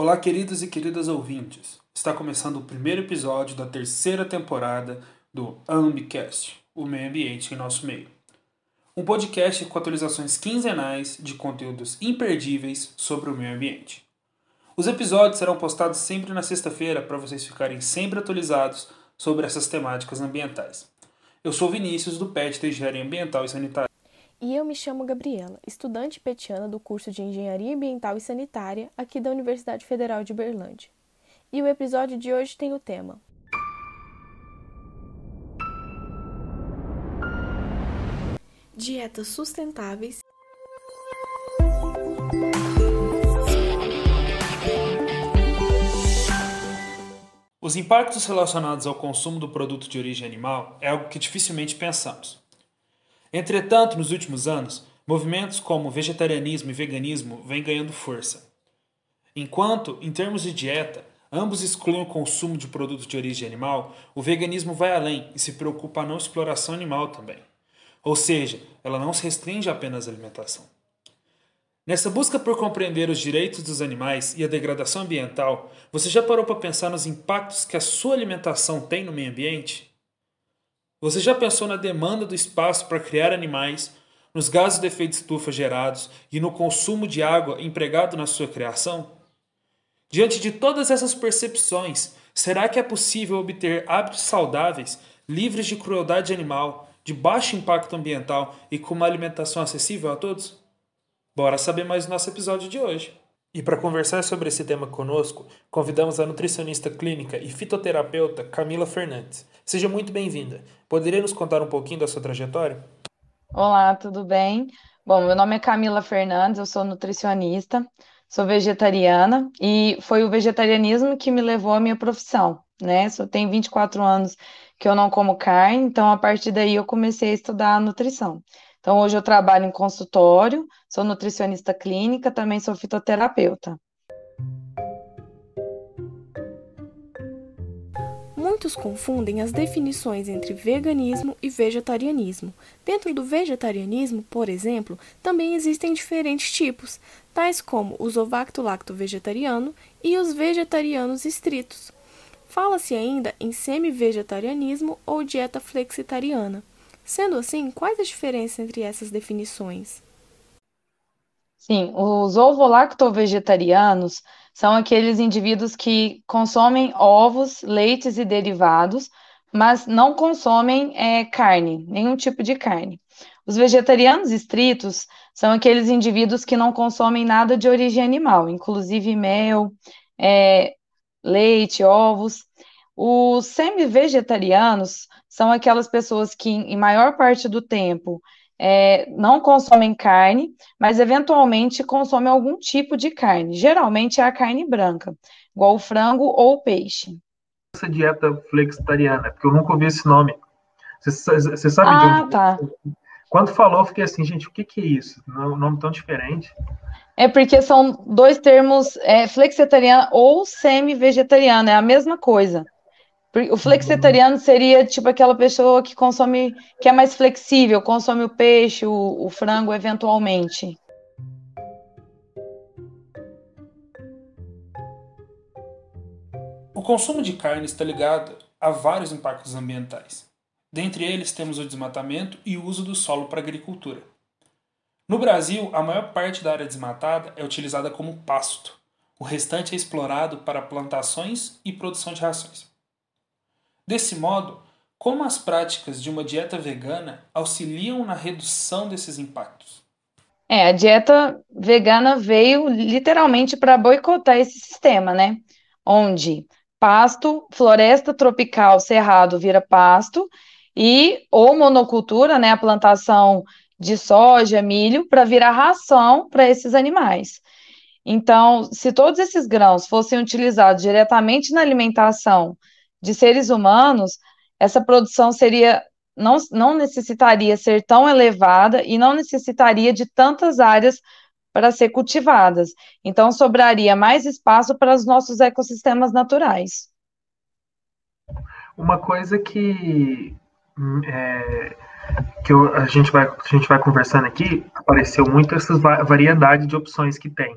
Olá, queridos e queridas ouvintes. Está começando o primeiro episódio da terceira temporada do Ambicast, o meio ambiente em nosso meio. Um podcast com atualizações quinzenais de conteúdos imperdíveis sobre o meio ambiente. Os episódios serão postados sempre na sexta-feira para vocês ficarem sempre atualizados sobre essas temáticas ambientais. Eu sou Vinícius, do PET de Engenharia Ambiental e Sanitária. E eu me chamo Gabriela, estudante petiana do curso de Engenharia Ambiental e Sanitária aqui da Universidade Federal de Berlândia. E o episódio de hoje tem o tema Dietas sustentáveis. Os impactos relacionados ao consumo do produto de origem animal é algo que dificilmente pensamos. Entretanto, nos últimos anos, movimentos como vegetarianismo e veganismo vêm ganhando força. Enquanto, em termos de dieta, ambos excluem o consumo de produtos de origem animal, o veganismo vai além e se preocupa a não exploração animal também. Ou seja, ela não se restringe apenas à alimentação. Nessa busca por compreender os direitos dos animais e a degradação ambiental, você já parou para pensar nos impactos que a sua alimentação tem no meio ambiente? Você já pensou na demanda do espaço para criar animais, nos gases de efeito estufa gerados e no consumo de água empregado na sua criação? Diante de todas essas percepções, será que é possível obter hábitos saudáveis, livres de crueldade animal, de baixo impacto ambiental e com uma alimentação acessível a todos? Bora saber mais no nosso episódio de hoje. E para conversar sobre esse tema conosco, convidamos a nutricionista clínica e fitoterapeuta Camila Fernandes. Seja muito bem-vinda. Poderia nos contar um pouquinho da sua trajetória? Olá, tudo bem? Bom, meu nome é Camila Fernandes, eu sou nutricionista, sou vegetariana e foi o vegetarianismo que me levou à minha profissão, né? Só tenho 24 anos que eu não como carne, então a partir daí eu comecei a estudar nutrição. Então, hoje eu trabalho em consultório, sou nutricionista clínica, também sou fitoterapeuta. Muitos confundem as definições entre veganismo e vegetarianismo. Dentro do vegetarianismo, por exemplo, também existem diferentes tipos, tais como o zovacto-lacto vegetariano e os vegetarianos estritos. Fala-se ainda em semi-vegetarianismo ou dieta flexitariana. Sendo assim, quais as diferenças entre essas definições? Sim, os ovo-lacto-vegetarianos são aqueles indivíduos que consomem ovos, leites e derivados, mas não consomem é, carne, nenhum tipo de carne. Os vegetarianos estritos são aqueles indivíduos que não consomem nada de origem animal, inclusive mel, é, leite, ovos. Os semi-vegetarianos são aquelas pessoas que, em maior parte do tempo, é, não consomem carne, mas eventualmente consomem algum tipo de carne. Geralmente é a carne branca, igual o frango ou o peixe. Essa dieta flexitariana, porque eu nunca ouvi esse nome. Você, você sabe ah, de onde? tá. Quando falou, eu fiquei assim, gente, o que, que é isso? Um nome tão diferente. É porque são dois termos, é, flexitariano ou semi-vegetariano, é a mesma coisa. O flexitariano seria tipo aquela pessoa que consome, que é mais flexível, consome o peixe, o, o frango eventualmente. O consumo de carne está ligado a vários impactos ambientais. Dentre eles temos o desmatamento e o uso do solo para agricultura. No Brasil, a maior parte da área desmatada é utilizada como pasto. O restante é explorado para plantações e produção de rações. Desse modo, como as práticas de uma dieta vegana auxiliam na redução desses impactos? É, a dieta vegana veio literalmente para boicotar esse sistema, né? Onde pasto, floresta tropical, cerrado vira pasto e ou monocultura, né, a plantação de soja, milho para virar ração para esses animais. Então, se todos esses grãos fossem utilizados diretamente na alimentação de seres humanos, essa produção seria não, não necessitaria ser tão elevada e não necessitaria de tantas áreas para ser cultivadas. Então, sobraria mais espaço para os nossos ecossistemas naturais. Uma coisa que, é, que eu, a, gente vai, a gente vai conversando aqui, apareceu muito essa variedade de opções que tem.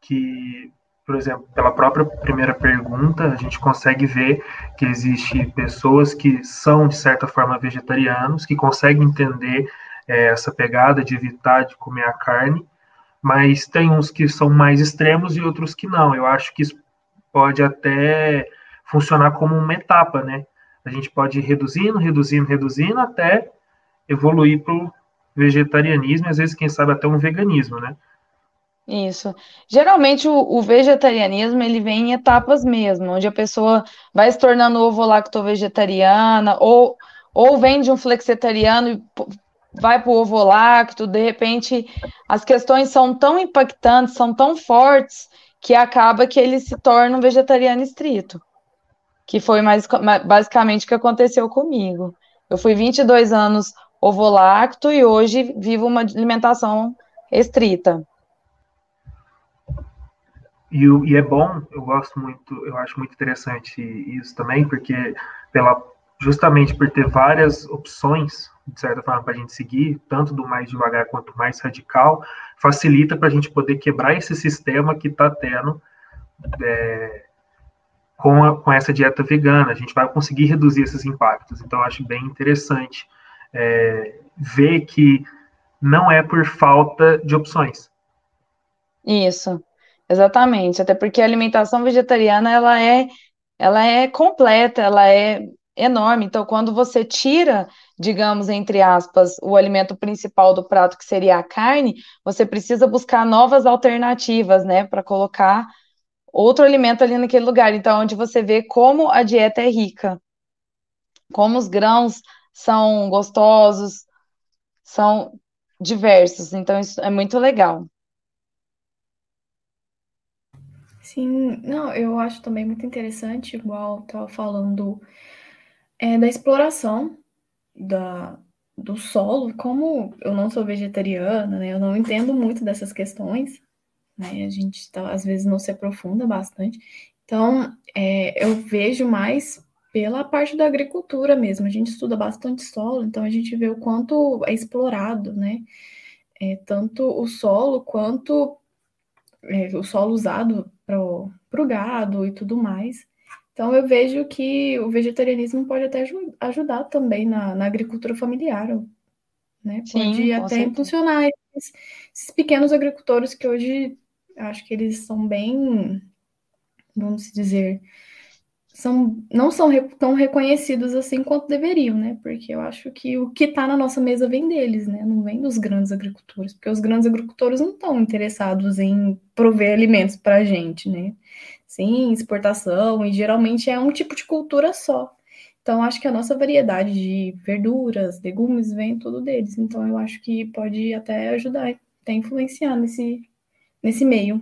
Que por exemplo, pela própria primeira pergunta, a gente consegue ver que existe pessoas que são de certa forma vegetarianos, que conseguem entender é, essa pegada de evitar de comer a carne, mas tem uns que são mais extremos e outros que não. Eu acho que isso pode até funcionar como uma etapa, né? A gente pode ir reduzindo, reduzindo, reduzindo até evoluir para o vegetarianismo, e às vezes, quem sabe, até um veganismo, né? Isso. Geralmente o, o, vegetarianismo ele vem em etapas mesmo, onde a pessoa vai se tornando ovo-lacto-vegetariana, ou, ou vem de um flexitariano e vai para o ovo-lacto, de repente as questões são tão impactantes, são tão fortes, que acaba que ele se torna um vegetariano estrito. Que foi mais, basicamente o que aconteceu comigo. Eu fui 22 anos ovo-lacto e hoje vivo uma alimentação estrita. E, e, é bom, eu gosto muito, eu acho muito interessante isso também, porque pela, justamente por ter várias opções, de certa forma, para a gente seguir, tanto do mais devagar quanto mais radical, facilita para a gente poder quebrar esse sistema que está tendo é, com, a, com essa dieta vegana. A gente vai conseguir reduzir esses impactos. Então, eu acho bem interessante é, ver que não é por falta de opções. Isso. Exatamente, até porque a alimentação vegetariana ela é, ela é completa, ela é enorme. Então, quando você tira, digamos, entre aspas, o alimento principal do prato, que seria a carne, você precisa buscar novas alternativas, né, para colocar outro alimento ali naquele lugar. Então, onde você vê como a dieta é rica, como os grãos são gostosos, são diversos. Então, isso é muito legal. Sim, não, eu acho também muito interessante, igual estava falando, é, da exploração da, do solo. Como eu não sou vegetariana, né, eu não entendo muito dessas questões, né, a gente tá, às vezes não se aprofunda bastante. Então, é, eu vejo mais pela parte da agricultura mesmo. A gente estuda bastante solo, então a gente vê o quanto é explorado, né? É, tanto o solo quanto é, o solo usado para o gado e tudo mais. Então, eu vejo que o vegetarianismo pode até ajudar também na, na agricultura familiar, né? Pode Sim, até impulsionar esses, esses, pequenos agricultores que hoje acho que eles são bem, vamos dizer, são, não são tão reconhecidos assim quanto deveriam, né? Porque eu acho que o que está na nossa mesa vem deles, né? Não vem dos grandes agricultores, porque os grandes agricultores não estão interessados em prover alimentos para a gente, né? Sim, exportação, e geralmente é um tipo de cultura só. Então, acho que a nossa variedade de verduras, legumes, vem tudo deles. Então, eu acho que pode até ajudar, até influenciar nesse, nesse meio.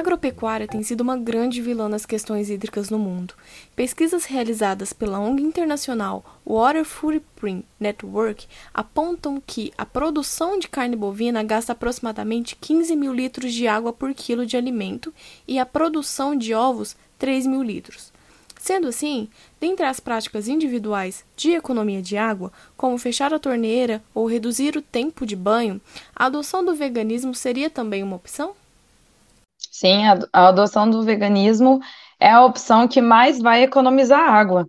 Agropecuária tem sido uma grande vilã nas questões hídricas no mundo. Pesquisas realizadas pela ONG internacional Water Footprint Network apontam que a produção de carne bovina gasta aproximadamente 15 mil litros de água por quilo de alimento e a produção de ovos 3 mil litros. Sendo assim, dentre as práticas individuais de economia de água, como fechar a torneira ou reduzir o tempo de banho, a adoção do veganismo seria também uma opção? Sim, a, a adoção do veganismo é a opção que mais vai economizar água.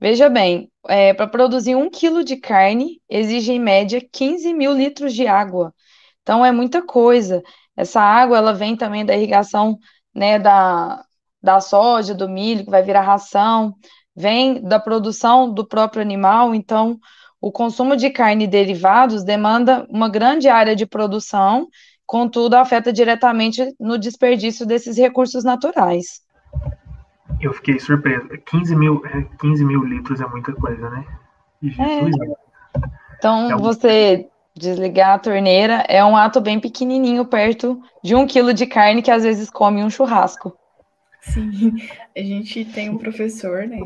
Veja bem, é, para produzir um quilo de carne, exige em média 15 mil litros de água. Então, é muita coisa. Essa água, ela vem também da irrigação, né, da, da soja, do milho, que vai virar ração, vem da produção do próprio animal. Então, o consumo de carne e derivados demanda uma grande área de produção contudo, afeta diretamente no desperdício desses recursos naturais. Eu fiquei surpreso. 15 mil, 15 é, mil litros é muita coisa, né? Jesus. É. Então, é um... você desligar a torneira é um ato bem pequenininho, perto de um quilo de carne que às vezes come um churrasco. Sim, a gente tem um professor, né,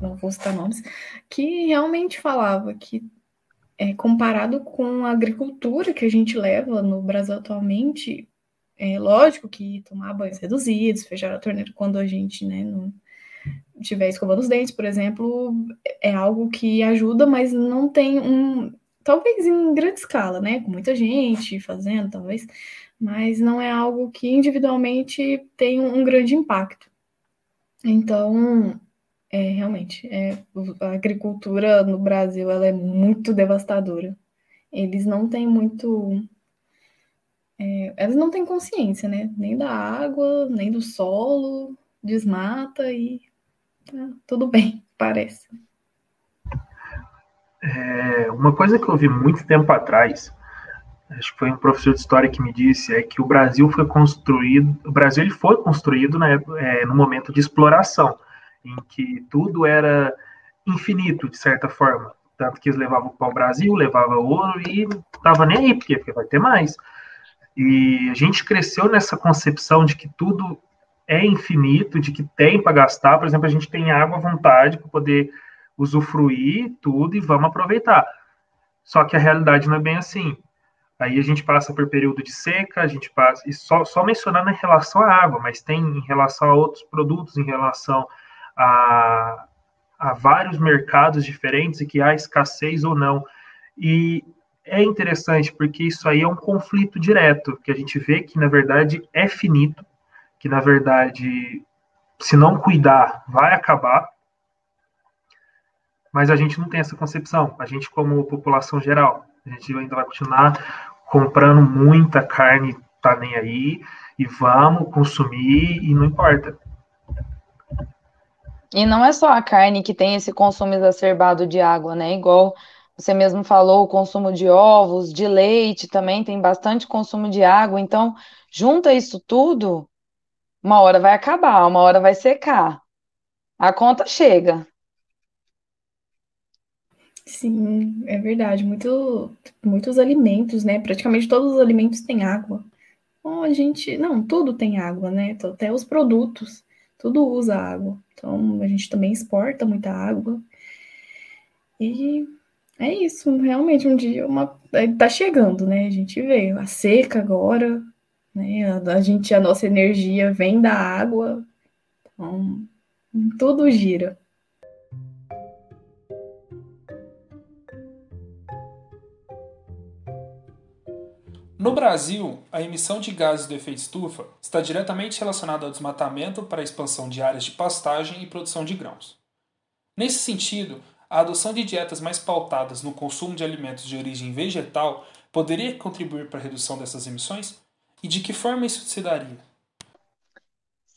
não vou citar nomes, que realmente falava que é, comparado com a agricultura que a gente leva no Brasil atualmente, é lógico que tomar banhos reduzidos, fechar a torneira quando a gente né, não, estiver escovando os dentes, por exemplo, é algo que ajuda, mas não tem um. Talvez em grande escala, né? Com muita gente fazendo, talvez, mas não é algo que individualmente tem um grande impacto. Então, é, realmente, é, a agricultura no Brasil ela é muito devastadora. Eles não têm muito. É, eles não têm consciência, né? Nem da água, nem do solo, desmata e tá tudo bem, parece. É, uma coisa que eu vi muito tempo atrás, acho que foi um professor de história que me disse, é que o Brasil foi construído, o Brasil ele foi construído né, é, no momento de exploração em que tudo era infinito, de certa forma. Tanto que eles levavam para o Brasil, levavam ouro e estava nem aí, porque, porque vai ter mais. E a gente cresceu nessa concepção de que tudo é infinito, de que tem para gastar. Por exemplo, a gente tem água à vontade para poder usufruir tudo e vamos aproveitar. Só que a realidade não é bem assim. Aí a gente passa por período de seca, a gente passa, e só, só mencionando em relação à água, mas tem em relação a outros produtos, em relação a, a vários mercados diferentes e que há escassez ou não. E é interessante porque isso aí é um conflito direto, que a gente vê que na verdade é finito, que na verdade, se não cuidar, vai acabar. Mas a gente não tem essa concepção. A gente, como população geral, a gente ainda vai continuar comprando muita carne, tá nem aí, e vamos consumir e não importa. E não é só a carne que tem esse consumo exacerbado de água, né? Igual você mesmo falou, o consumo de ovos, de leite também tem bastante consumo de água. Então, junta isso tudo, uma hora vai acabar, uma hora vai secar. A conta chega. Sim, é verdade. Muito, muitos alimentos, né? Praticamente todos os alimentos têm água. Bom, a gente. Não, tudo tem água, né? Até os produtos tudo usa água. Então a gente também exporta muita água. E é isso, realmente um dia uma é, tá chegando, né? A gente vê a seca agora, né? A gente a nossa energia vem da água. Então tudo gira. No Brasil, a emissão de gases do efeito estufa está diretamente relacionada ao desmatamento para a expansão de áreas de pastagem e produção de grãos. Nesse sentido, a adoção de dietas mais pautadas no consumo de alimentos de origem vegetal poderia contribuir para a redução dessas emissões? E de que forma isso se daria?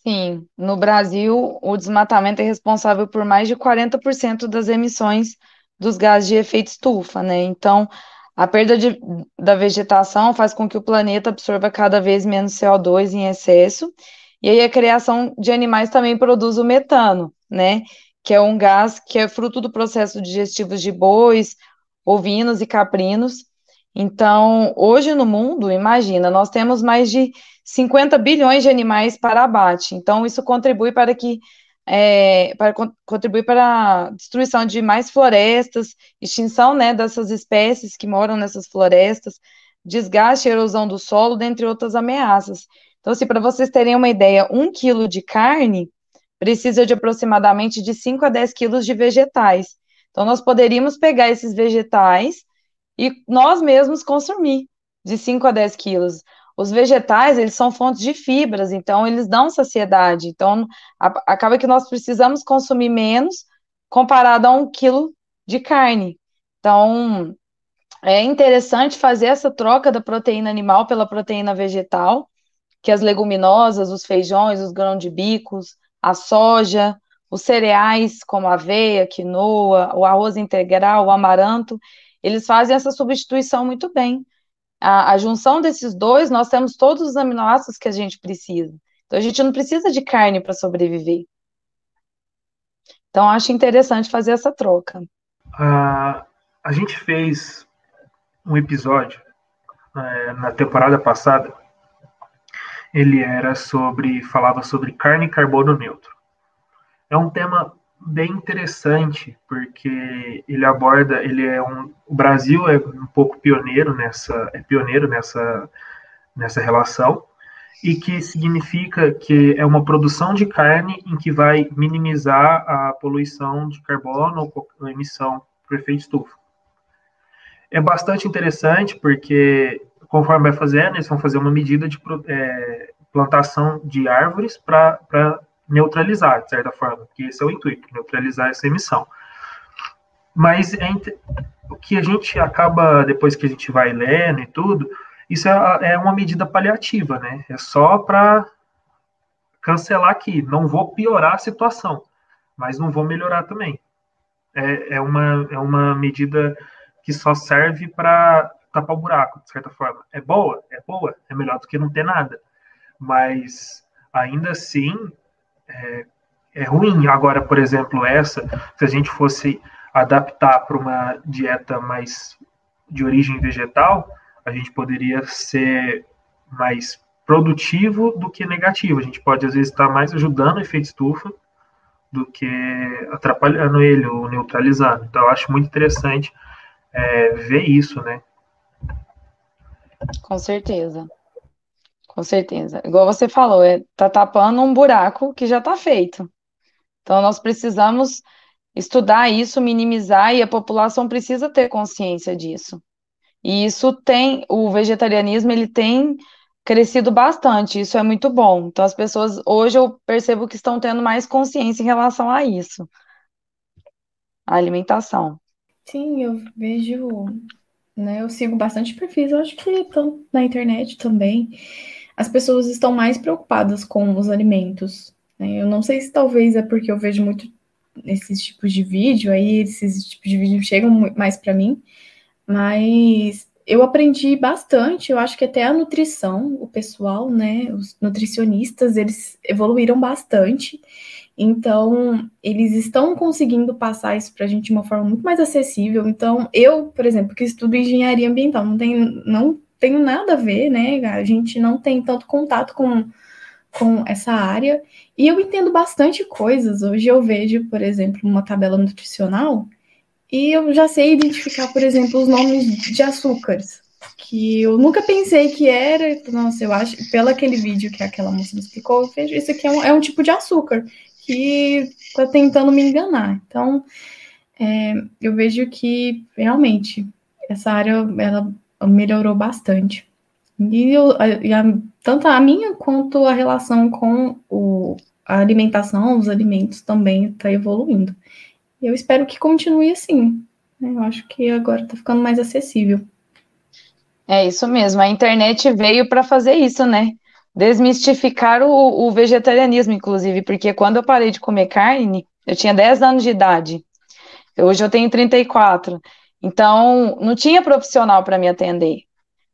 Sim, no Brasil, o desmatamento é responsável por mais de 40% das emissões dos gases de efeito estufa, né? Então, a perda de, da vegetação faz com que o planeta absorva cada vez menos CO2 em excesso, e aí a criação de animais também produz o metano, né? Que é um gás que é fruto do processo digestivo de bois, ovinos e caprinos. Então, hoje no mundo, imagina, nós temos mais de 50 bilhões de animais para abate. Então, isso contribui para que é, para contribuir para a destruição de mais florestas, extinção né, dessas espécies que moram nessas florestas, desgaste e erosão do solo, dentre outras ameaças. Então, assim, para vocês terem uma ideia, um quilo de carne precisa de aproximadamente de 5 a 10 quilos de vegetais. Então, nós poderíamos pegar esses vegetais e nós mesmos consumir de 5 a 10 quilos. Os vegetais, eles são fontes de fibras, então eles dão saciedade. Então, a, acaba que nós precisamos consumir menos comparado a um quilo de carne. Então, é interessante fazer essa troca da proteína animal pela proteína vegetal, que as leguminosas, os feijões, os grãos de bicos, a soja, os cereais como aveia, quinoa, o arroz integral, o amaranto, eles fazem essa substituição muito bem a, a junção desses dois, nós temos todos os aminoácidos que a gente precisa. Então, a gente não precisa de carne para sobreviver. Então, acho interessante fazer essa troca. A gente fez um episódio é, na temporada passada. Ele era sobre, falava sobre carne e carbono neutro. É um tema bem interessante, porque ele aborda, ele é um, o Brasil é um pouco pioneiro nessa, é pioneiro nessa, nessa relação, e que significa que é uma produção de carne em que vai minimizar a poluição de carbono ou emissão por efeito estufa. É bastante interessante porque, conforme vai fazendo, eles vão fazer uma medida de é, plantação de árvores para neutralizar, de certa forma, que esse é o intuito, neutralizar essa emissão. Mas é, o que a gente acaba, depois que a gente vai lendo e tudo, isso é, é uma medida paliativa, né? É só para cancelar aqui. Não vou piorar a situação, mas não vou melhorar também. É, é, uma, é uma medida que só serve para tapar o buraco, de certa forma. É boa? É boa. É melhor do que não ter nada. Mas, ainda assim, é, é ruim. Agora, por exemplo, essa, se a gente fosse adaptar para uma dieta mais de origem vegetal, a gente poderia ser mais produtivo do que negativo. A gente pode, às vezes, estar mais ajudando o efeito estufa do que atrapalhando ele ou neutralizando. Então, eu acho muito interessante é, ver isso, né? Com certeza. Com certeza. Igual você falou, é, tá tapando um buraco que já está feito. Então, nós precisamos estudar isso, minimizar, e a população precisa ter consciência disso. E isso tem, o vegetarianismo, ele tem crescido bastante, isso é muito bom. Então, as pessoas, hoje eu percebo que estão tendo mais consciência em relação a isso, a alimentação. Sim, eu vejo, né, eu sigo bastante perfis, eu acho que estão na internet também, as pessoas estão mais preocupadas com os alimentos, né? Eu não sei se talvez é porque eu vejo muito esses tipos de vídeo, aí esses tipos de vídeo chegam mais para mim, mas eu aprendi bastante, eu acho que até a nutrição, o pessoal, né, os nutricionistas, eles evoluíram bastante. Então, eles estão conseguindo passar isso para a gente de uma forma muito mais acessível. Então, eu, por exemplo, que estudo engenharia ambiental, não tenho, não tenho nada a ver, né? A gente não tem tanto contato com, com essa área. E eu entendo bastante coisas. Hoje eu vejo, por exemplo, uma tabela nutricional e eu já sei identificar, por exemplo, os nomes de açúcares, que eu nunca pensei que era. Nossa, eu acho, pelo aquele vídeo que aquela moça me explicou, eu vejo isso aqui é um, é um tipo de açúcar que está tentando me enganar. Então, é, eu vejo que realmente essa área ela melhorou bastante. E, eu, e a, tanto a minha quanto a relação com o, a alimentação, os alimentos também está evoluindo. Eu espero que continue assim. Né? Eu acho que agora está ficando mais acessível. É isso mesmo. A internet veio para fazer isso, né? Desmistificar o, o, vegetarianismo, inclusive, porque quando eu parei de comer carne, eu tinha 10 anos de idade. Hoje eu tenho 34. Então, não tinha profissional para me atender.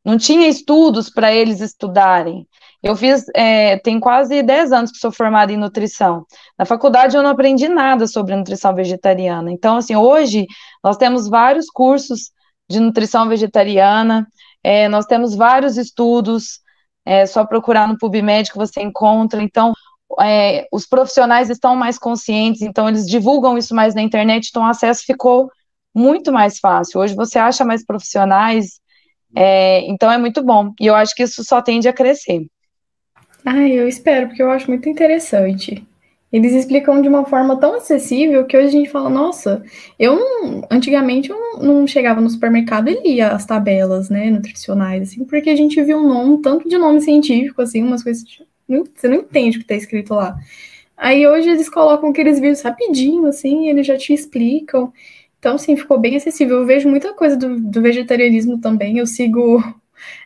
Não tinha estudos para eles estudarem. Eu fiz, é, tem quase 10 anos que sou formada em nutrição. Na faculdade eu não aprendi nada sobre nutrição vegetariana. Então, assim, hoje nós temos vários cursos de nutrição vegetariana, é, nós temos vários estudos, é só procurar no PubMed que você encontra. Então, é, os profissionais estão mais conscientes, então eles divulgam isso mais na internet, então o acesso ficou muito mais fácil. Hoje você acha mais profissionais, é, então é muito bom. E eu acho que isso só tende a crescer. Ah, eu espero, porque eu acho muito interessante. Eles explicam de uma forma tão acessível que hoje a gente fala, nossa, eu não, antigamente eu não, chegava no supermercado e lia as tabelas, né, nutricionais, assim, porque a gente viu um nome, tanto de nome científico, assim, umas coisas, você não entende o que está escrito lá. Aí hoje eles colocam aqueles vídeos rapidinho, assim, eles já te explicam. Então, sim, ficou bem acessível. Eu vejo muita coisa do, do vegetarianismo também. Eu sigo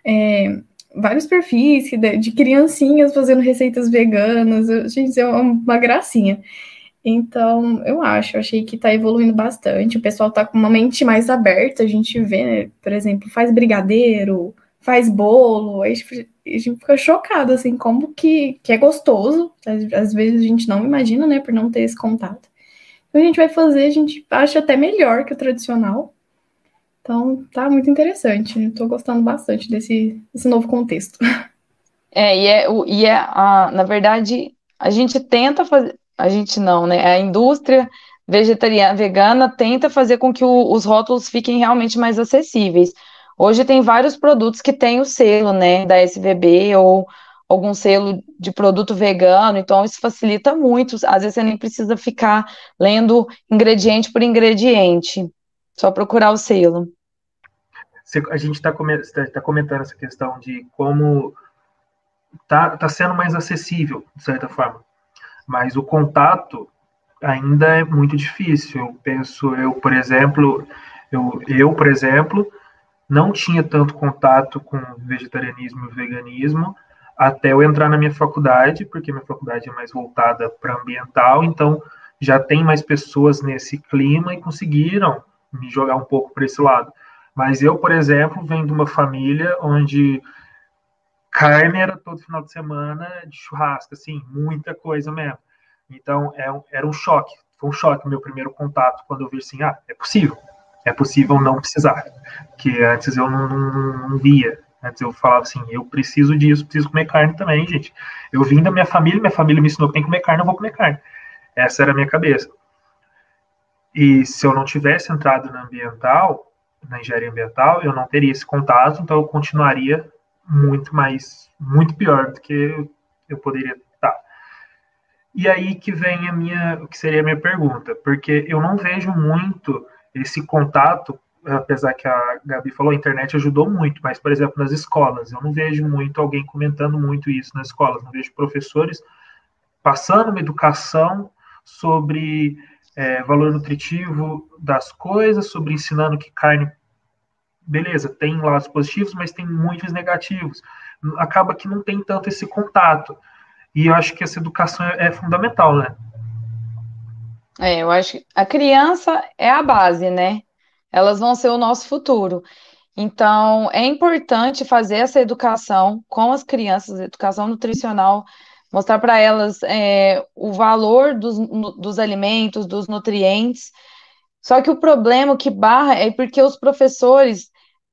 é, vários perfis de, de, criancinhas fazendo receitas veganas. Eu, gente, é uma gracinha. Então, eu acho, achei que está evoluindo bastante. O pessoal está com uma mente mais aberta. A gente vê, né, por exemplo, faz brigadeiro, faz bolo. A gente, a gente fica chocado, assim, como que, que é gostoso. Às, às vezes a gente não imagina, né, por não ter esse contato a gente vai fazer, a gente acha até melhor que o tradicional. Então, tá muito interessante. Estou gostando bastante desse, desse novo contexto. É, e é, e é a, na verdade, a gente tenta fazer, a gente não, né? A indústria vegetariana, vegana tenta fazer com que o, os rótulos fiquem realmente mais acessíveis. Hoje tem vários produtos que têm o selo, né, da SVB ou, algum selo de produto vegano, então isso facilita muito. Às vezes você nem precisa ficar lendo ingrediente por ingrediente, só procurar o selo. A gente está tá comentando essa questão de como está tá sendo mais acessível, de certa forma, mas o contato ainda é muito difícil. Eu penso, eu, por exemplo, eu, eu por exemplo, não tinha tanto contato com vegetarianismo e veganismo até eu entrar na minha faculdade, porque minha faculdade é mais voltada para ambiental, então já tem mais pessoas nesse clima e conseguiram me jogar um pouco para esse lado. Mas eu, por exemplo, venho de uma família onde carne era todo final de semana de churrasco, assim, muita coisa mesmo. Então, é era um choque. Foi um choque o meu primeiro contato quando eu vi assim, ah, é possível. É possível não precisar. Que antes eu não, não, não via. Antes eu falava assim, eu preciso disso, preciso comer carne também, gente. Eu vim da minha família, minha família me ensinou que tem que comer carne, eu vou comer carne. Essa era a minha cabeça. E se eu não tivesse entrado na ambiental, na engenharia ambiental, eu não teria esse contato, então eu continuaria muito mais, muito pior do que eu poderia estar. E aí que vem a minha, o que seria a minha pergunta, porque eu não vejo muito esse contato, apesar que a Gabi falou, a internet ajudou muito, mas, por exemplo, nas escolas, eu não vejo muito alguém comentando muito isso nas escolas, não vejo professores passando uma educação sobre é, valor nutritivo das coisas, sobre ensinando que carne beleza, tem lados positivos, mas tem muitos negativos. Acaba que não tem tanto esse contato. E eu acho que essa educação é, fundamental, né? É, eu acho que a criança é a base, né? Elas vão ser o nosso futuro. Então, é importante fazer essa educação com as crianças, educação nutricional, mostrar para elas é, o valor dos, dos alimentos, dos nutrientes. Só que o problema que barra é porque os professores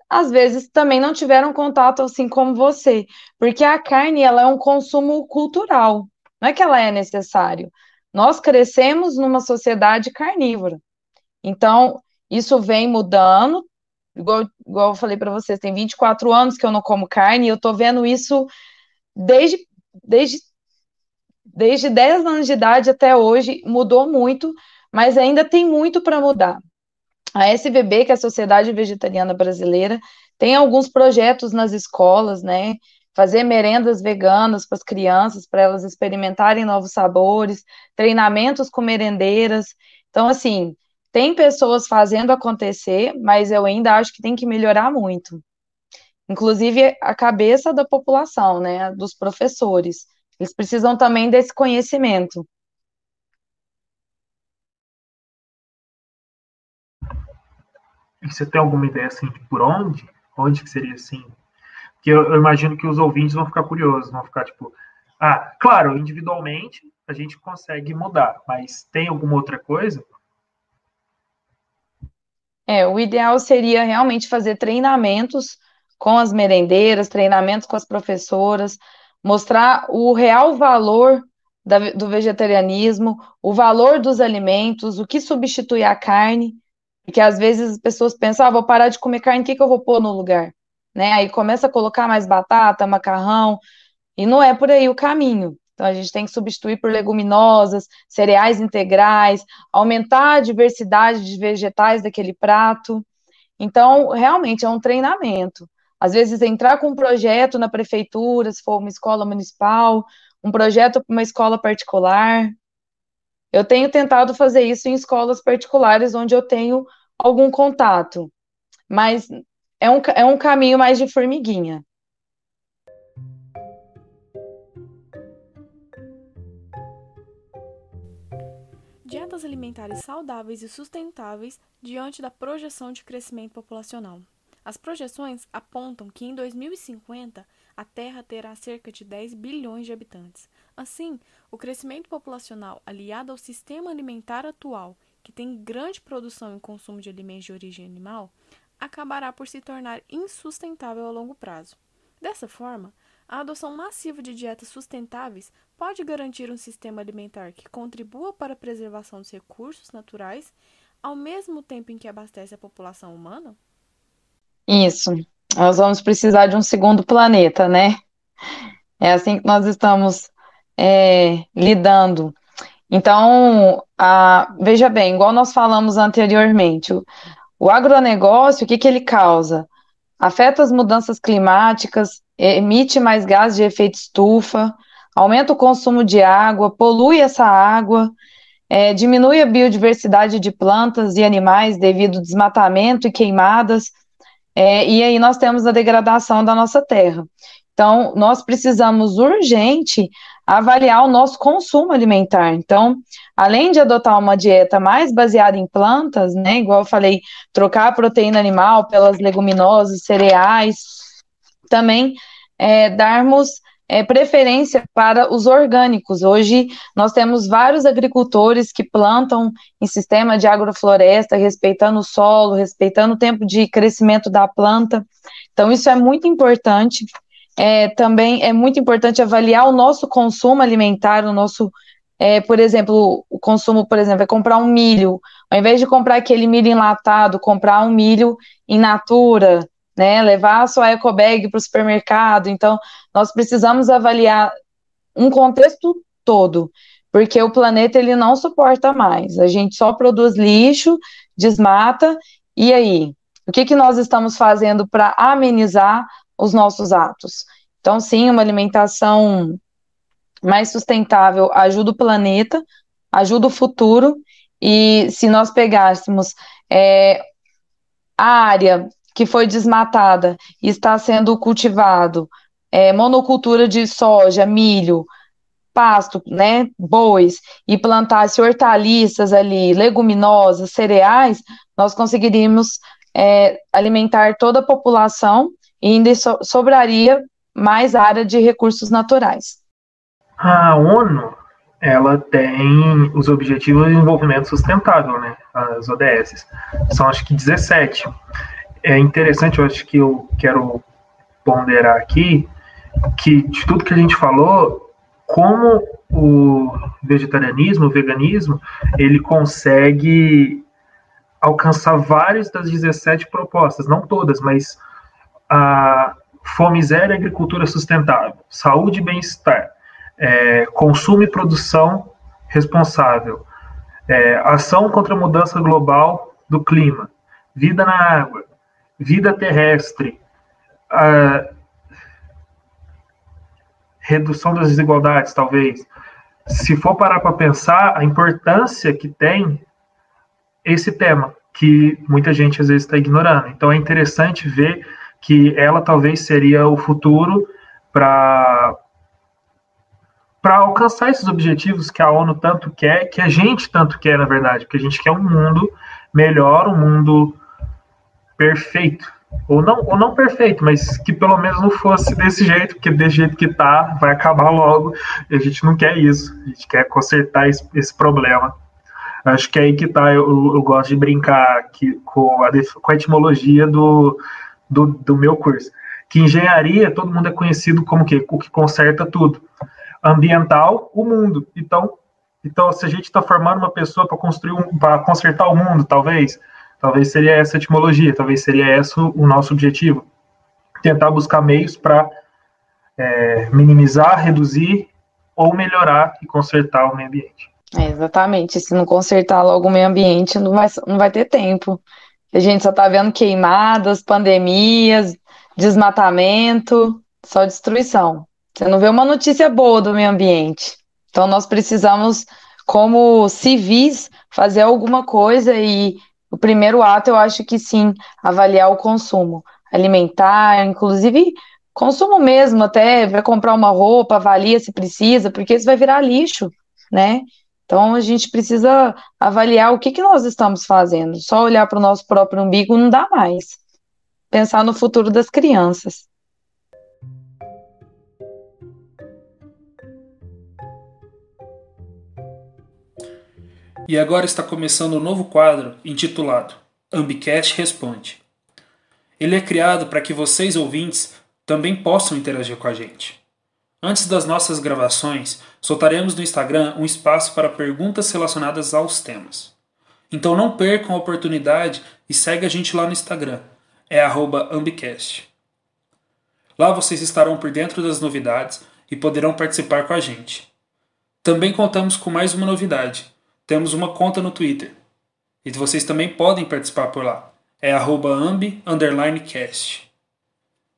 às vezes também não tiveram contato assim como você, porque a carne ela é um consumo cultural, não é que ela é necessário. Nós crescemos numa sociedade carnívora, então isso vem mudando. Igual, igual eu falei para vocês, tem 24 anos que eu não como carne e eu tô vendo isso desde, desde, desde 10 anos de idade até hoje, mudou muito, mas ainda tem muito para mudar. A SVB, que é a Sociedade Vegetariana Brasileira, tem alguns projetos nas escolas, né? Fazer merendas veganas para as crianças, para elas experimentarem novos sabores, treinamentos com merendeiras. Então, assim, tem pessoas fazendo acontecer, mas eu ainda acho que tem que melhorar muito. Inclusive a cabeça da população, né? Dos professores. Eles precisam também desse conhecimento. E você tem alguma ideia assim de por onde? Onde que seria assim? Porque eu, eu, imagino que os ouvintes vão ficar curiosos, vão ficar tipo, ah, claro, individualmente a gente consegue mudar, mas tem alguma outra coisa? É, o ideal seria realmente fazer treinamentos com as merendeiras, treinamentos com as professoras, mostrar o real valor da, do vegetarianismo, o valor dos alimentos, o que substitui a carne, porque às vezes as pessoas pensam, ah, vou parar de comer carne, o que, que eu vou pôr no lugar? Né? Aí começa a colocar mais batata, macarrão, e não é por aí o caminho. Então a gente tem que substituir por leguminosas, cereais integrais, aumentar a diversidade de vegetais daquele prato. Então, realmente é um treinamento. Às vezes entrar com um projeto na prefeitura, se for uma escola municipal, um projeto para uma escola particular, eu tenho tentado fazer isso em escolas particulares onde eu tenho algum contato, mas é um, é um caminho mais de formiguinha. Dietas alimentares saudáveis e sustentáveis diante da projeção de crescimento populacional. As projeções apontam que em 2050 a Terra terá cerca de 10 bilhões de habitantes. Assim, o crescimento populacional aliado ao sistema alimentar atual, que tem grande produção e consumo de alimentos de origem animal, acabará por se tornar insustentável a longo prazo. Dessa forma, a adoção massiva de dietas sustentáveis pode garantir um sistema alimentar que contribua para a preservação dos recursos naturais, ao mesmo tempo em que abastece a população humana? Isso. Nós vamos precisar de um segundo planeta, né? É assim que nós estamos é, lidando. Então, a, veja bem, igual nós falamos anteriormente, o, o agronegócio, o que, que ele causa? Afeta as mudanças climáticas, emite mais gases de efeito estufa, aumenta o consumo de água, polui essa água, é, diminui a biodiversidade de plantas e animais devido ao desmatamento e queimadas, é, e aí nós temos a degradação da nossa terra. Então, nós precisamos urgente avaliar o nosso consumo alimentar. Então, além de adotar uma dieta mais baseada em plantas, né, igual eu falei, trocar a proteína animal pelas leguminosas, cereais, também é, darmos é, preferência para os orgânicos. Hoje nós temos vários agricultores que plantam em sistema de agrofloresta, respeitando o solo, respeitando o tempo de crescimento da planta. Então, isso é muito importante. É, também é muito importante avaliar o nosso consumo alimentar, o nosso, é, por exemplo, o consumo, por exemplo, é comprar um milho, ao invés de comprar aquele milho enlatado, comprar um milho in natura, né? Levar a sua eco bag para o supermercado. Então, nós precisamos avaliar um contexto todo, porque o planeta ele não suporta mais. A gente só produz lixo, desmata, e aí? O que, que nós estamos fazendo para amenizar os nossos atos? Então, sim, uma alimentação mais sustentável ajuda o planeta, ajuda o futuro, e se nós pegássemos é, a área que foi desmatada e está sendo cultivado é, monocultura de soja, milho, pasto, né, bois, e plantasse hortaliças ali, leguminosas, cereais, nós conseguiríamos é, alimentar toda a população e ainda so sobraria mais área de recursos naturais. A ONU, ela tem os Objetivos de Desenvolvimento Sustentável, né, as ODS, são acho que 17 é interessante, eu acho que eu quero ponderar aqui, que de tudo que a gente falou, como o vegetarianismo, o veganismo, ele consegue alcançar várias das 17 propostas, não todas, mas a fome zero agricultura sustentável, saúde e bem-estar, é, consumo e produção responsável, é, ação contra a mudança global do clima, vida na água, vida terrestre, redução das desigualdades, talvez. Se for parar para pensar a importância que tem esse tema, que muita gente às vezes está ignorando. Então é interessante ver que ela talvez seria o futuro para para alcançar esses objetivos que a ONU tanto quer, que a gente tanto quer, na verdade, porque a gente quer um mundo melhor, um mundo perfeito. Ou não, ou não perfeito, mas que pelo menos não fosse desse jeito, porque desse jeito que tá, vai acabar logo. E a gente não quer isso. A gente quer consertar esse, esse problema. Acho que é aí que tá. Eu, eu gosto de brincar aqui com a, com a etimologia do, do, do meu curso. Que engenharia, todo mundo é conhecido como que, o que conserta tudo. Ambiental, o mundo. Então, então se a gente está formando uma pessoa para construir um, para consertar o mundo, talvez, Talvez seria essa a etimologia, talvez seria esse o nosso objetivo. Tentar buscar meios para é, minimizar, reduzir ou melhorar e consertar o meio ambiente. É, exatamente. Se não consertar logo o meio ambiente, não vai, não vai ter tempo. A gente só está vendo queimadas, pandemias, desmatamento, só destruição. Você não vê uma notícia boa do meio ambiente. Então, nós precisamos, como civis, fazer alguma coisa e o primeiro ato, eu acho que sim, avaliar o consumo alimentar, inclusive consumo mesmo, até vai comprar uma roupa, avalia se precisa, porque isso vai virar lixo, né? Então a gente precisa avaliar o que, que nós estamos fazendo. Só olhar para o nosso próprio umbigo não dá mais. Pensar no futuro das crianças. E agora está começando um novo quadro intitulado Ambicast Responde. Ele é criado para que vocês ouvintes também possam interagir com a gente. Antes das nossas gravações, soltaremos no Instagram um espaço para perguntas relacionadas aos temas. Então não percam a oportunidade e segue a gente lá no Instagram, é @ambicast. Lá vocês estarão por dentro das novidades e poderão participar com a gente. Também contamos com mais uma novidade. Temos uma conta no Twitter. E vocês também podem participar por lá. É ambi_cast.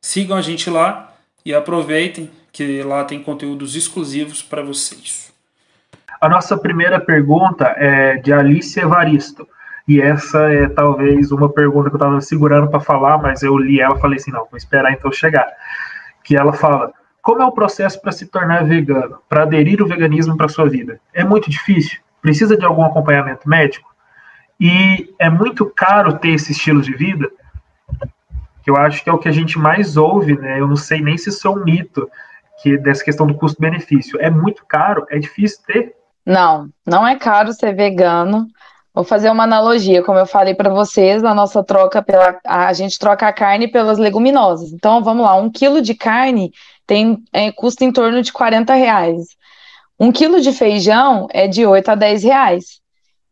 Sigam a gente lá e aproveitem que lá tem conteúdos exclusivos para vocês. A nossa primeira pergunta é de Alice Evaristo. E essa é talvez uma pergunta que eu estava segurando para falar, mas eu li ela e falei assim: não, vou esperar então chegar. Que ela fala: Como é o processo para se tornar vegano, para aderir o veganismo para sua vida? É muito difícil? Precisa de algum acompanhamento médico? E é muito caro ter esse estilo de vida? Que eu acho que é o que a gente mais ouve, né? Eu não sei nem se isso é um mito, que dessa questão do custo-benefício. É muito caro? É difícil ter? Não, não é caro ser vegano. Vou fazer uma analogia, como eu falei para vocês, na nossa troca pela. A gente troca a carne pelas leguminosas. Então, vamos lá, um quilo de carne tem é, custa em torno de 40 reais. Um quilo de feijão é de 8 a 10 reais.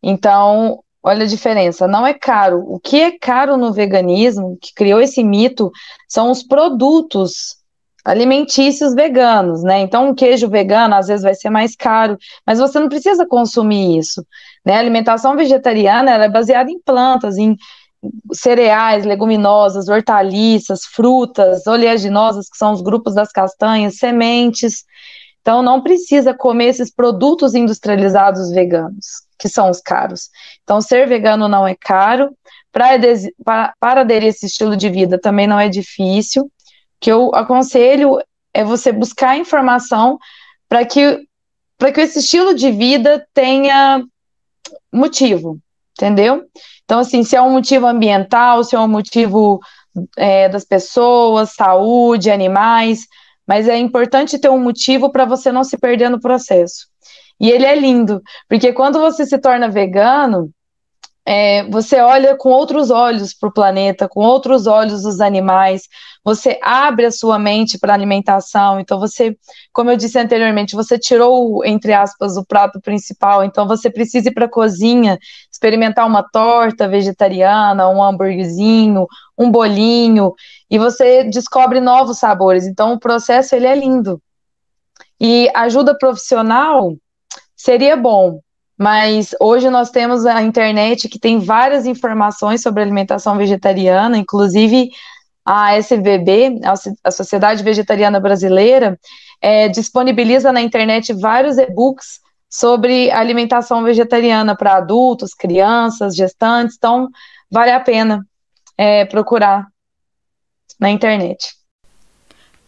Então, olha a diferença, não é caro. O que é caro no veganismo, que criou esse mito, são os produtos alimentícios veganos, né? Então, um queijo vegano às vezes vai ser mais caro, mas você não precisa consumir isso, né? A alimentação vegetariana é baseada em plantas, em cereais, leguminosas, hortaliças, frutas, oleaginosas, que são os grupos das castanhas, sementes. Então, não precisa comer esses produtos industrializados veganos, que são os caros. Então, ser vegano não é caro. Para, aderir a esse estilo de vida também não é difícil que eu aconselho é você buscar informação para que para que esse estilo de vida tenha motivo, entendeu? Então, assim, se é um motivo ambiental, se é um motivo é, das pessoas, saúde, animais, mas é importante ter um motivo para você não se perder no processo. E ele é lindo, porque quando você se torna vegano, é, você olha com outros olhos para o planeta, com outros olhos os animais, você abre a sua mente para alimentação. Então, você, como eu disse anteriormente, você tirou, entre aspas, o prato principal, então você precisa ir para a cozinha, experimentar uma torta vegetariana, um hambúrguerzinho, um bolinho, e você descobre novos sabores. Então, o processo ele é lindo. E ajuda profissional seria bom, mas hoje nós temos a internet que tem várias informações sobre alimentação vegetariana, inclusive a SVB, a Sociedade Vegetariana Brasileira, é, disponibiliza na internet vários e-books sobre alimentação vegetariana para adultos, crianças, gestantes, então vale a pena é, procurar na internet.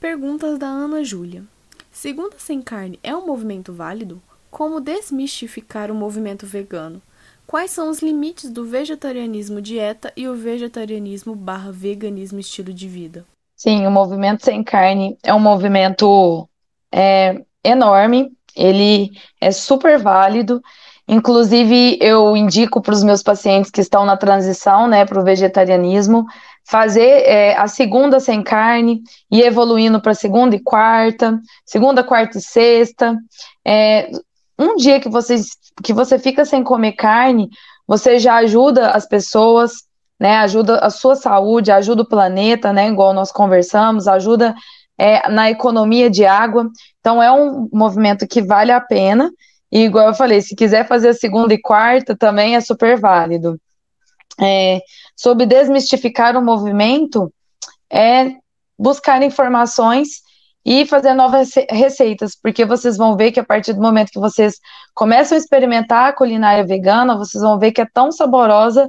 Perguntas da Ana Júlia. Segunda Sem Carne é um movimento válido? Como desmistificar o movimento vegano? Quais são os limites do vegetarianismo dieta e o vegetarianismo barra veganismo estilo de vida? Sim, o movimento sem carne é um movimento é, enorme, ele é super válido. Inclusive, eu indico para os meus pacientes que estão na transição né, para o vegetarianismo fazer é, a segunda sem carne e evoluindo para segunda e quarta, segunda, quarta e sexta. É, um dia que você, que você fica sem comer carne, você já ajuda as pessoas, né? Ajuda a sua saúde, ajuda o planeta, né? Igual nós conversamos, ajuda é, na economia de água. Então é um movimento que vale a pena. E igual eu falei, se quiser fazer a segunda e quarta, também é super válido. É, sobre desmistificar o movimento, é buscar informações e fazer novas receitas, porque vocês vão ver que a partir do momento que vocês começam a experimentar a culinária vegana, vocês vão ver que é tão saborosa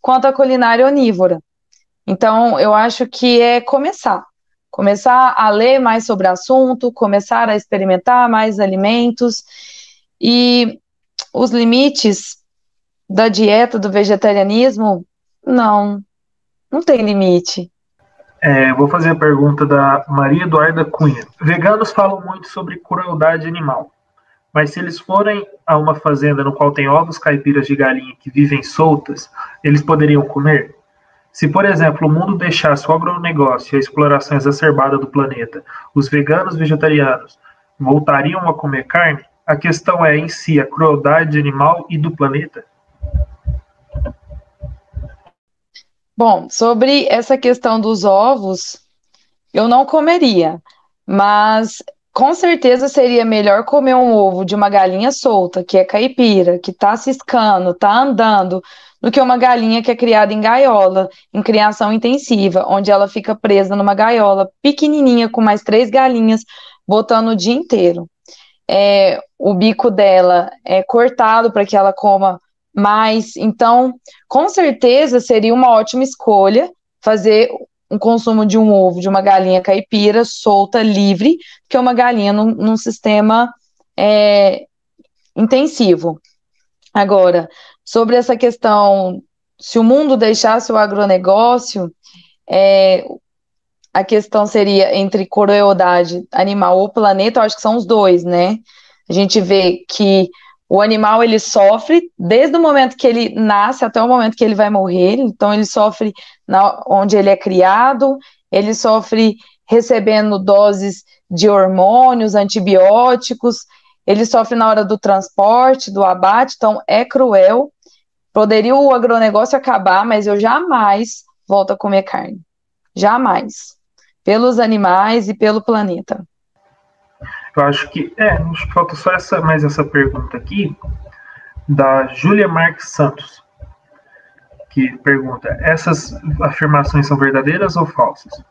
quanto a culinária onívora. Então, eu acho que é começar. Começar a ler mais sobre o assunto, começar a experimentar mais alimentos e os limites da dieta do vegetarianismo, não, não tem limite. É, vou fazer a pergunta da Maria Eduarda Cunha. Veganos falam muito sobre crueldade animal, mas se eles forem a uma fazenda no qual tem ovos caipiras de galinha que vivem soltas, eles poderiam comer? Se, por exemplo, o mundo deixasse o agronegócio e a exploração exacerbada do planeta, os veganos vegetarianos voltariam a comer carne? A questão é em si a crueldade animal e do planeta? Bom, sobre essa questão dos ovos, eu não comeria, mas com certeza seria melhor comer um ovo de uma galinha solta, que é caipira, que está ciscando, está andando, do que uma galinha que é criada em gaiola, em criação intensiva, onde ela fica presa numa gaiola pequenininha com mais três galinhas botando o dia inteiro. É, o bico dela é cortado para que ela coma mais. Então, com certeza seria uma ótima escolha fazer um consumo de um ovo de uma galinha caipira solta, livre, que uma galinha num, num sistema é, intensivo. Agora, sobre essa questão, se o mundo deixasse o agronegócio, é, a questão seria entre crueldade animal ou planeta, eu acho que são os dois, né? A gente vê que o animal ele sofre desde o momento que ele nasce até o momento que ele vai morrer. Então ele sofre na, onde ele é criado, ele sofre recebendo doses de hormônios, antibióticos, ele sofre na hora do transporte, do abate. Então é cruel. Poderia o agronegócio acabar, mas eu jamais volto a comer carne. Jamais. Pelos animais e pelo planeta. Eu acho que. É, falta só essa, mais essa pergunta aqui, da Júlia Marques Santos, que pergunta: essas afirmações são verdadeiras ou falsas?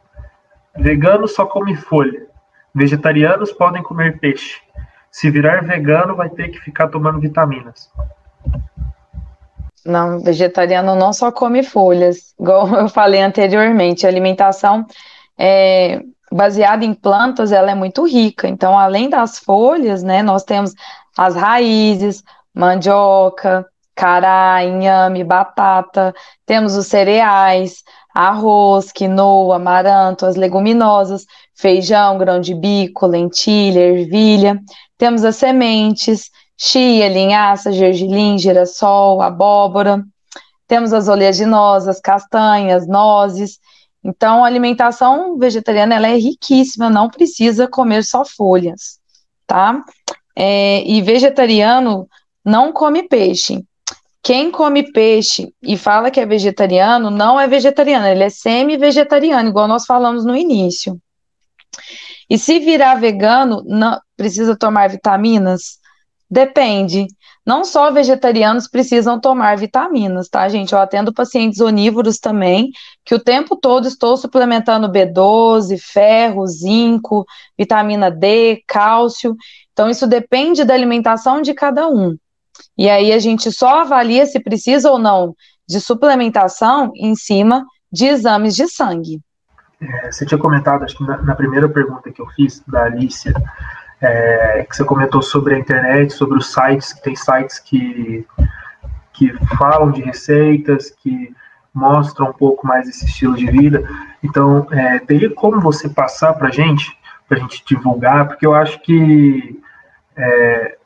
Vegano só come folha. Vegetarianos podem comer peixe. Se virar vegano, vai ter que ficar tomando vitaminas. Não, vegetariano não só come folhas, igual eu falei anteriormente, a alimentação é, baseada em plantas, ela é muito rica. Então, além das folhas, né, nós temos as raízes, mandioca, cará, inhame, batata, temos os cereais, arroz, quinoa, amaranto, as leguminosas, feijão, grão de bico, lentilha, ervilha. Temos as sementes, chia, linhaça, gergelim, girassol, abóbora. Temos as oleaginosas, castanhas, nozes. Então, a alimentação vegetariana ela é riquíssima, não precisa comer só folhas, tá? É, e vegetariano não come peixe. Quem come peixe e fala que é vegetariano, não é vegetariano, ele é semi-vegetariano, igual nós falamos no início. E se virar vegano, não, precisa tomar vitaminas? Depende. Não só vegetarianos precisam tomar vitaminas, tá, gente? Eu atendo pacientes onívoros também, que o tempo todo estou suplementando B12, ferro, zinco, vitamina D, cálcio. Então, isso depende da alimentação de cada um. E aí a gente só avalia se precisa ou não de suplementação em cima de exames de sangue. É, você tinha comentado, acho que na, na primeira pergunta que eu fiz, da Alicia, é, que você comentou sobre a internet, sobre os sites, que tem sites que, que falam de receitas, que mostram um pouco mais esse estilo de vida. Então, é, teria como você passar para a gente, para a gente divulgar, porque eu acho que é,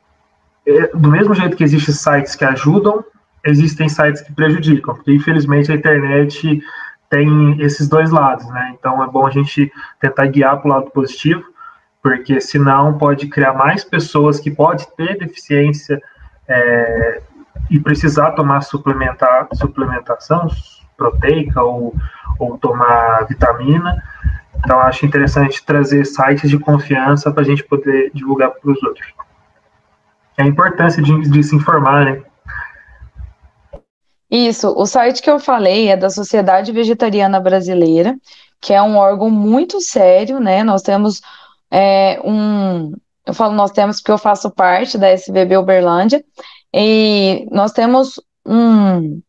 é, do mesmo jeito que existem sites que ajudam, existem sites que prejudicam, porque infelizmente a internet tem esses dois lados, né? Então é bom a gente tentar guiar para o lado positivo porque senão pode criar mais pessoas que pode ter deficiência é, e precisar tomar suplementar, suplementação proteica ou, ou tomar vitamina. Então, acho interessante trazer sites de confiança para a gente poder divulgar para os outros. É a importância de, de se informar, né? Isso, o site que eu falei é da Sociedade Vegetariana Brasileira, que é um órgão muito sério, né? Nós temos é, um. Eu falo nós temos porque eu faço parte da SVB Uberlândia, e nós temos um,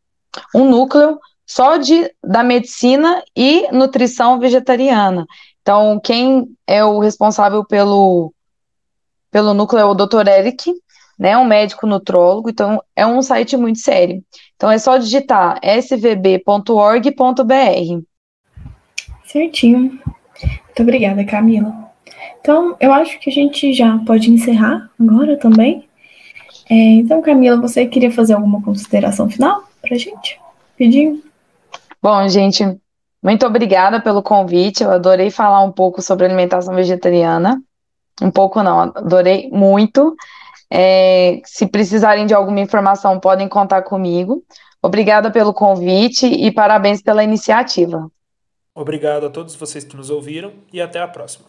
um núcleo só de, da medicina e nutrição vegetariana. Então, quem é o responsável pelo, pelo núcleo é o Dr. Eric, né, um médico nutrólogo, então é um site muito sério. Então é só digitar svb.org.br. Certinho. Muito obrigada, Camila. Então, eu acho que a gente já pode encerrar agora também. É, então, Camila, você queria fazer alguma consideração final para a gente? Pediu? Bom, gente, muito obrigada pelo convite. Eu adorei falar um pouco sobre alimentação vegetariana. Um pouco não, adorei muito. É, se precisarem de alguma informação, podem contar comigo. Obrigada pelo convite e parabéns pela iniciativa. Obrigado a todos vocês que nos ouviram e até a próxima.